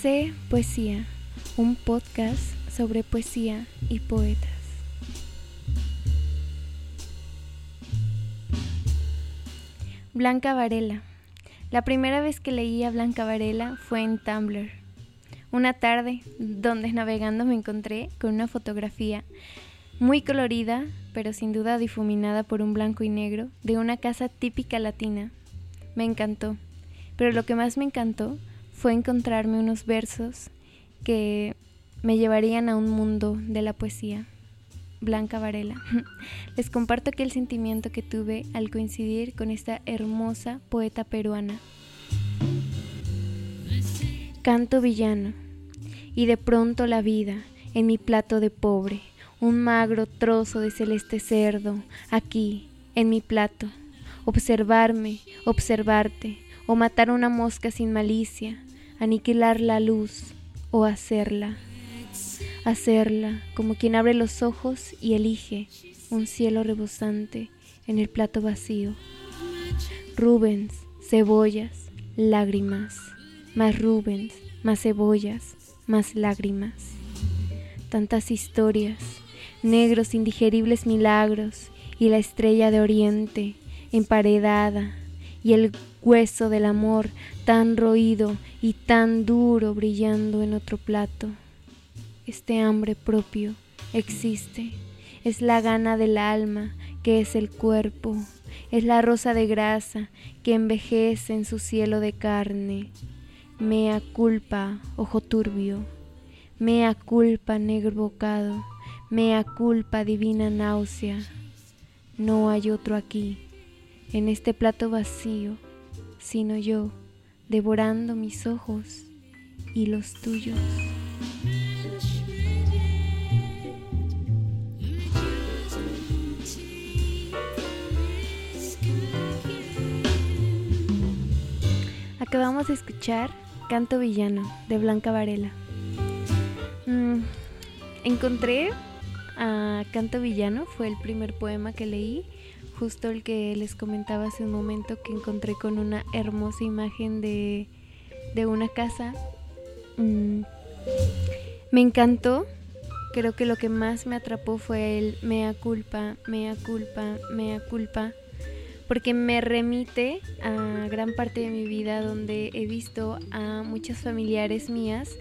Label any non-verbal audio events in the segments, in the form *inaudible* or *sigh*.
Sé Poesía, un podcast sobre poesía y poetas. Blanca Varela. La primera vez que leí a Blanca Varela fue en Tumblr. Una tarde, donde navegando me encontré con una fotografía muy colorida, pero sin duda difuminada por un blanco y negro, de una casa típica latina. Me encantó, pero lo que más me encantó fue encontrarme unos versos que me llevarían a un mundo de la poesía. Blanca Varela. *laughs* Les comparto aquel sentimiento que tuve al coincidir con esta hermosa poeta peruana. Canto villano. Y de pronto la vida en mi plato de pobre, un magro trozo de celeste cerdo, aquí, en mi plato. Observarme, observarte, o matar una mosca sin malicia, aniquilar la luz o hacerla. Hacerla como quien abre los ojos y elige un cielo rebosante en el plato vacío. Rubens, cebollas, lágrimas, más Rubens, más cebollas, más lágrimas. Tantas historias, negros indigeribles milagros y la estrella de oriente emparedada y el hueso del amor tan roído y tan duro brillando en otro plato. Este hambre propio existe, es la gana del alma que es el cuerpo, es la rosa de grasa que envejece en su cielo de carne. Mea culpa, ojo turbio, mea culpa, negro bocado, mea culpa, divina náusea. No hay otro aquí, en este plato vacío sino yo, devorando mis ojos y los tuyos. Acabamos de escuchar Canto Villano de Blanca Varela. Mm, encontré a Canto Villano, fue el primer poema que leí justo el que les comentaba hace un momento que encontré con una hermosa imagen de, una casa. Mm, me encantó. Creo que lo que más me atrapó fue el mea culpa, mea culpa, mea culpa, porque me remite a gran parte de mi vida donde he visto a muchas familiares mías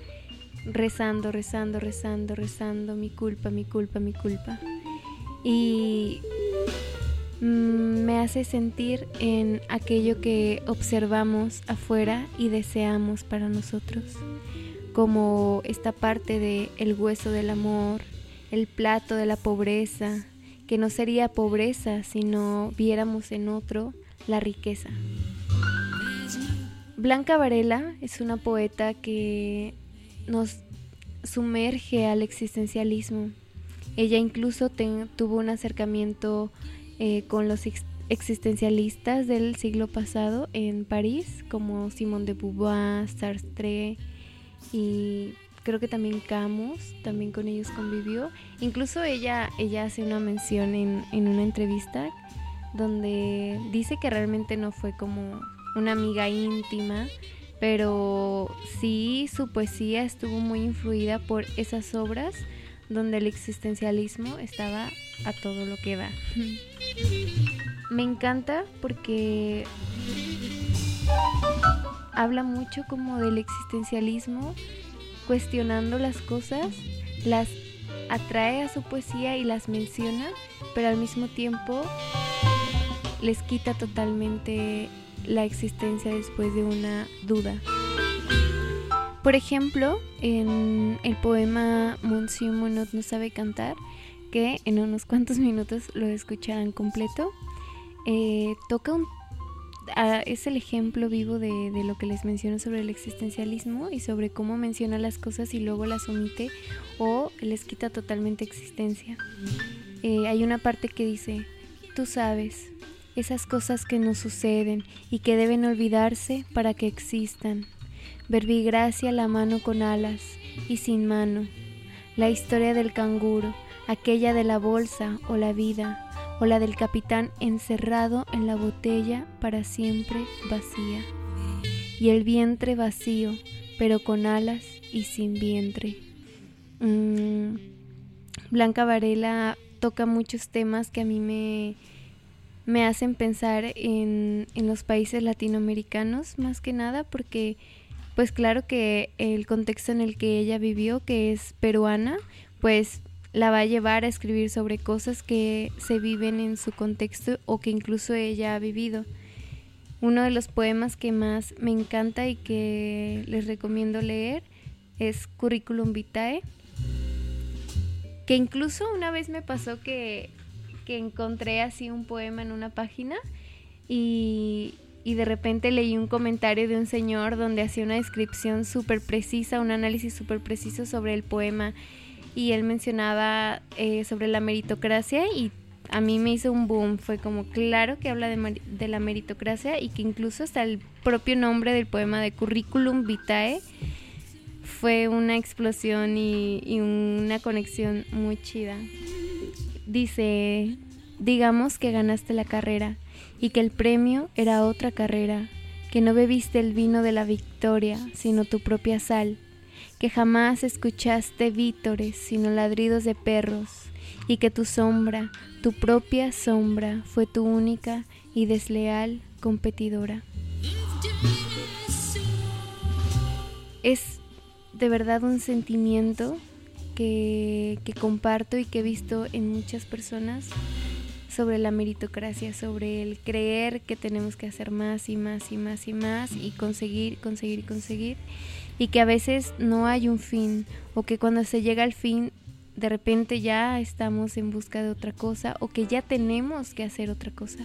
rezando, rezando, rezando, rezando, mi culpa, mi culpa, mi culpa. Y hace sentir en aquello que observamos afuera y deseamos para nosotros, como esta parte de el hueso del amor, el plato de la pobreza, que no sería pobreza si no viéramos en otro la riqueza. Blanca Varela es una poeta que nos sumerge al existencialismo. Ella incluso tuvo un acercamiento eh, con los existencialistas del siglo pasado en París, como Simone de Beauvoir, Sartre y creo que también Camus, también con ellos convivió. Incluso ella, ella hace una mención en, en una entrevista donde dice que realmente no fue como una amiga íntima, pero sí su poesía estuvo muy influida por esas obras donde el existencialismo estaba a todo lo que da. *laughs* Me encanta porque habla mucho como del existencialismo, cuestionando las cosas, las atrae a su poesía y las menciona, pero al mismo tiempo les quita totalmente la existencia después de una duda. Por ejemplo, en el poema Monsieur Monod no sabe cantar, que en unos cuantos minutos lo escucharán completo, eh, toca un... es el ejemplo vivo de, lo que les menciono sobre el existencialismo y sobre cómo menciona las cosas y luego las omite o les quita totalmente existencia. Eh, hay una parte que dice, tú sabes, esas cosas que nos suceden y que deben olvidarse para que existan verbigracia la mano con alas y sin mano, la historia del canguro, aquella de la bolsa o la vida, o la del capitán encerrado en la botella para siempre vacía. y el vientre vacío, pero con alas y sin vientre. Mm, Blanca Varela toca muchos temas que a mí me, me hacen pensar en, en los países latinoamericanos más que nada porque pues claro que el contexto en el que ella vivió, que es peruana, pues la va a llevar a escribir sobre cosas que se viven en su contexto o que incluso ella ha vivido. Uno de los poemas que más me encanta y que les recomiendo leer es Curriculum Vitae, que incluso una vez me pasó que, que encontré así un poema en una página y, y de repente leí un comentario de un señor donde hacía una descripción súper precisa, un análisis súper preciso sobre el poema y él mencionaba eh, sobre la meritocracia y a mí me hizo un boom, fue como claro que habla de, de, la meritocracia y que incluso hasta el propio nombre del poema de Curriculum Vitae fue una explosión y, y una conexión muy chida. Dice, digamos que ganaste la carrera y que el premio era otra carrera, que no bebiste el vino de la victoria, sino tu propia sal, que jamás escuchaste vítores, sino ladridos de perros, y que tu sombra, tu propia sombra, fue tu única y desleal competidora. Es de verdad un sentimiento que, que comparto y que he visto en muchas personas sobre la meritocracia, sobre el creer que tenemos que hacer más y más y más y más y conseguir, conseguir conseguir y que a veces no hay un fin o que cuando se llega al fin de repente ya estamos en busca de otra cosa o que ya tenemos que hacer otra cosa.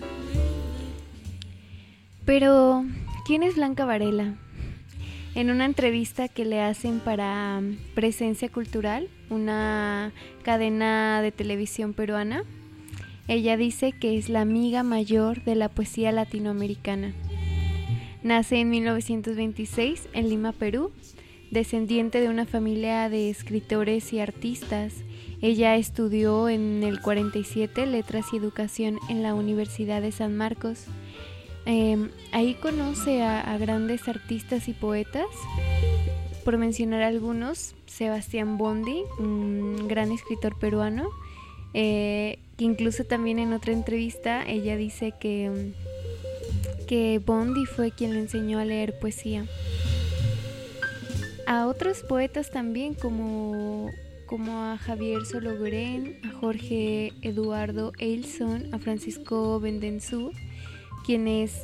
Pero, ¿quién es Blanca Varela? En una entrevista que le hacen para Presencia Cultural, una cadena de televisión peruana, ella dice que es la amiga mayor de la poesía latinoamericana. Nace en 1926 en Lima, Perú, descendiente de una familia de escritores y artistas. Ella estudió en el 47 Letras y Educación en la Universidad de San Marcos. Em, ahí conoce a, grandes artistas y poetas. Por mencionar algunos, Sebastián Bondi, un gran escritor peruano, eh, que incluso también en otra entrevista ella dice que, mm, que Bondi fue quien le enseñó a leer poesía. A otros poetas también como, como a Javier Sologren, a Jorge Eduardo Eilson, a Francisco Bendenzú, quienes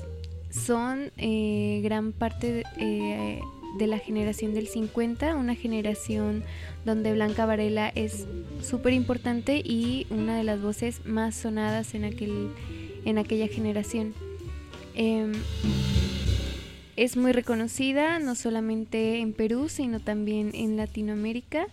son eh, gran parte de, eh, de la generación del 50, una generación donde Blanca Varela es súper importante y una de las voces más sonadas en, aquel, en aquella generación. Em, es muy reconocida no solamente en Perú, sino también en Latinoamérica.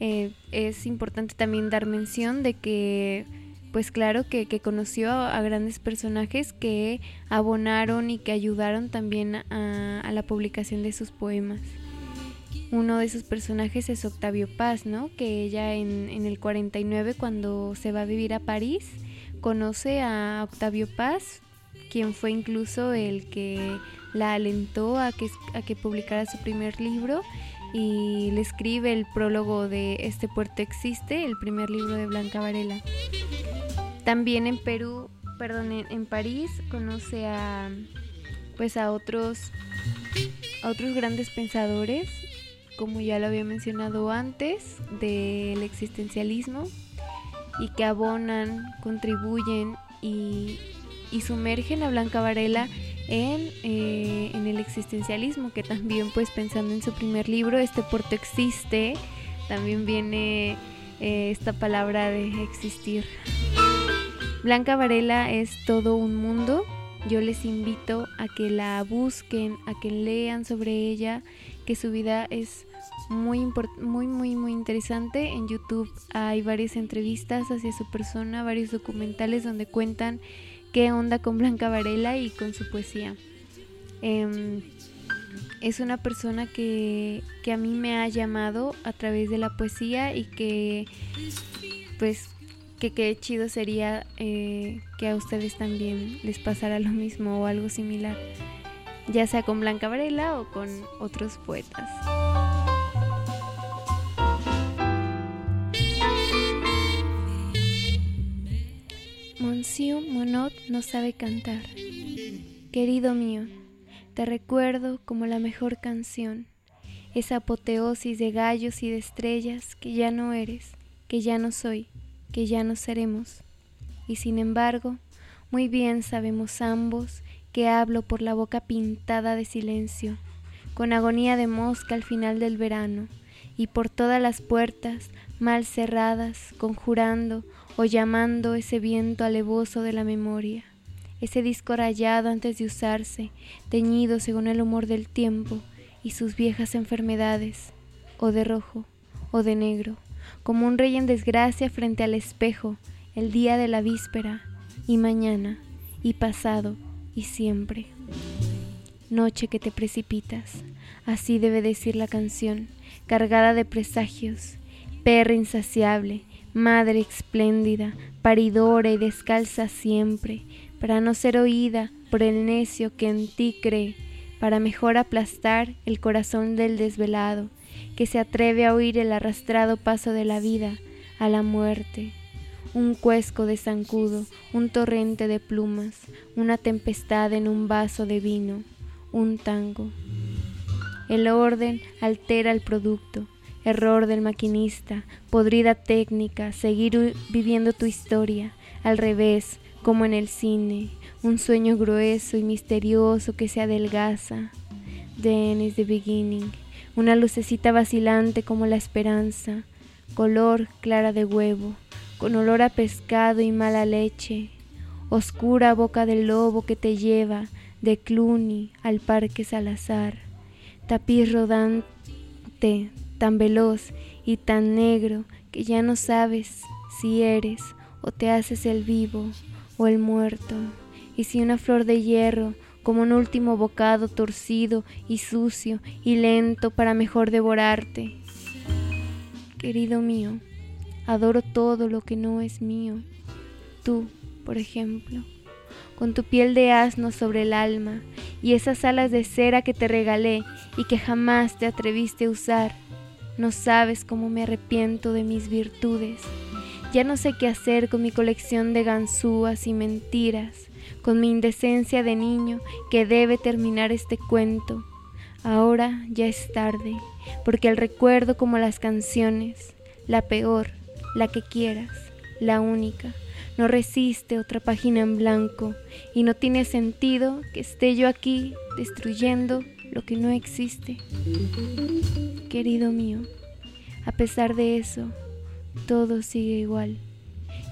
Eh, es importante también dar mención de que pues claro que, conoció a, grandes personajes que abonaron y que ayudaron también a, la publicación de sus poemas. Uno de esos personajes es Octavio Paz, ¿no? Que ella en, en el 49, cuando se va a vivir a París, conoce a Octavio Paz, quien fue incluso el que la alentó a que, a que publicara su primer libro y le escribe el prólogo de Este puerto existe, el primer libro de Blanca Varela. También en Perú, perdón, en, París conoce a pues a otros a otros grandes pensadores, como ya lo había mencionado antes, del existencialismo y que abonan, contribuyen y, sumergen a Blanca Varela en, eh, en, el existencialismo, que también pues pensando en su primer libro, Este puerto existe, también viene eh, esta palabra de existir. Blanca Varela es todo un mundo. Yo les invito a que la busquen, a que lean sobre ella, que su vida es muy, muy, muy, muy interesante. En YouTube hay varias entrevistas hacia su persona, varios documentales donde cuentan qué onda con Blanca Varela y con su poesía. Em, es una persona que, que a mí me ha llamado a través de la poesía y que pues que qué chido sería eh, que a ustedes también les pasara lo mismo o algo similar. ya sea con Blanca Varela o con otros poetas. Monsieur Monod no sabe cantar. Querido mío, te recuerdo como la mejor canción, esa apoteosis de gallos y de estrellas que ya no eres, que ya no soy, que ya no seremos. Y sin embargo, muy bien sabemos ambos que hablo por la boca pintada de silencio, con agonía de mosca al final del verano, y por todas las puertas mal cerradas, conjurando o llamando ese viento alevoso de la memoria, ese disco rayado antes de usarse, teñido según el humor del tiempo y sus viejas enfermedades, o de rojo, o de negro, como un rey en desgracia frente al espejo, el día de la víspera, y mañana, y pasado, y siempre. Noche que te precipitas, así debe decir la canción, cargada de presagios, perra insaciable, madre espléndida, paridora y descalza siempre, para no ser oída por el necio que en ti cree, para mejor aplastar el corazón del desvelado, que se atreve a oír el arrastrado paso de la vida a la muerte un cuesco de zancudo, un torrente de plumas, una tempestad en un vaso de vino, un tango. El orden altera el producto, error del maquinista, podrida técnica, seguir viviendo tu historia, al revés, como en el cine, un sueño grueso y misterioso que se adelgaza. Then is the beginning, una lucecita vacilante como la esperanza, color clara de huevo, con olor a pescado y mala leche, oscura boca del lobo que te lleva de Cluny al parque Salazar, tapiz rodante, tan veloz y tan negro que ya no sabes si eres o te haces el vivo o el muerto, y si una flor de hierro como un último bocado torcido y sucio y lento para mejor devorarte. Querido mío, Adoro todo lo que no es mío. Tú, por ejemplo, con tu piel de asno sobre el alma y esas alas de cera que te regalé y que jamás te atreviste a usar. No sabes cómo me arrepiento de mis virtudes. Ya no sé qué hacer con mi colección de ganzúas y mentiras, con mi indecencia de niño que debe terminar este cuento. Ahora ya es tarde, porque el recuerdo como las canciones, la peor, la que quieras, la única. No resiste otra página en blanco y no tiene sentido que esté yo aquí destruyendo lo que no existe. Querido mío, a pesar de eso, todo sigue igual.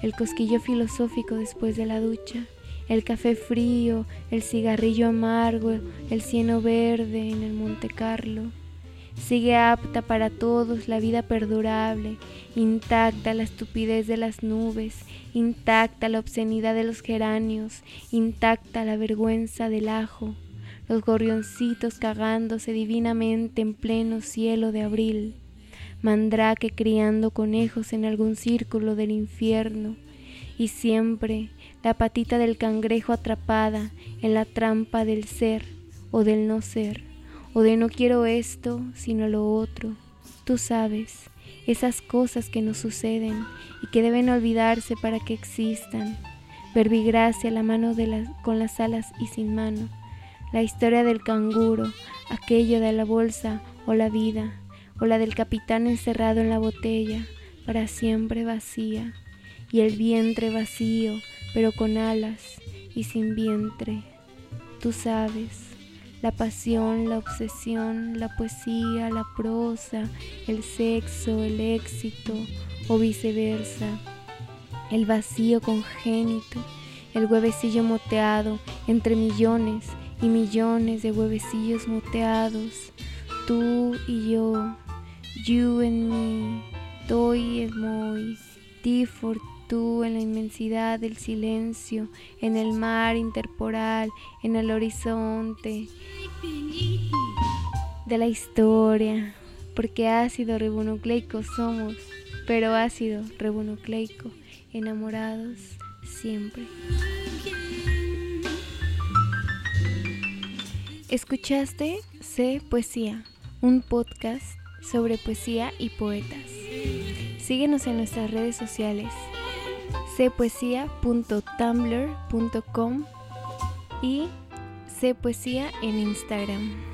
El cosquillo filosófico después de la ducha, el café frío, el cigarrillo amargo, el cieno verde en el Monte Carlo, Sigue apta para todos la vida perdurable, intacta la estupidez de las nubes, intacta la obscenidad de los geranios, intacta la vergüenza del ajo, los gorrioncitos cagándose divinamente en pleno cielo de abril, mandrake criando conejos en algún círculo del infierno, y siempre la patita del cangrejo atrapada en la trampa del ser o del no ser o de no quiero esto, sino lo otro. Tú sabes, esas cosas que nos suceden y que deben olvidarse para que existan. Verbigracia, la mano de con las alas y sin mano. La historia del canguro, aquello de la bolsa o la vida, o la del capitán encerrado en la botella, para siempre vacía, y el vientre vacío, pero con alas y sin vientre. Tú sabes la pasión, la obsesión, la poesía, la prosa, el sexo, el éxito o viceversa, el vacío congénito, el huevecillo moteado entre millones y millones de huevecillos moteados, tú y yo, you and me, toy and moi, ti for en la inmensidad del silencio, en el mar interporal, en el horizonte de la historia, porque ácido ribonucleico somos, pero ácido ribonucleico, enamorados siempre. Escuchaste C Poesía, un podcast sobre poesía y poetas. Síguenos en nuestras redes sociales cpoesia.tumblr.com y cpoesía en Instagram.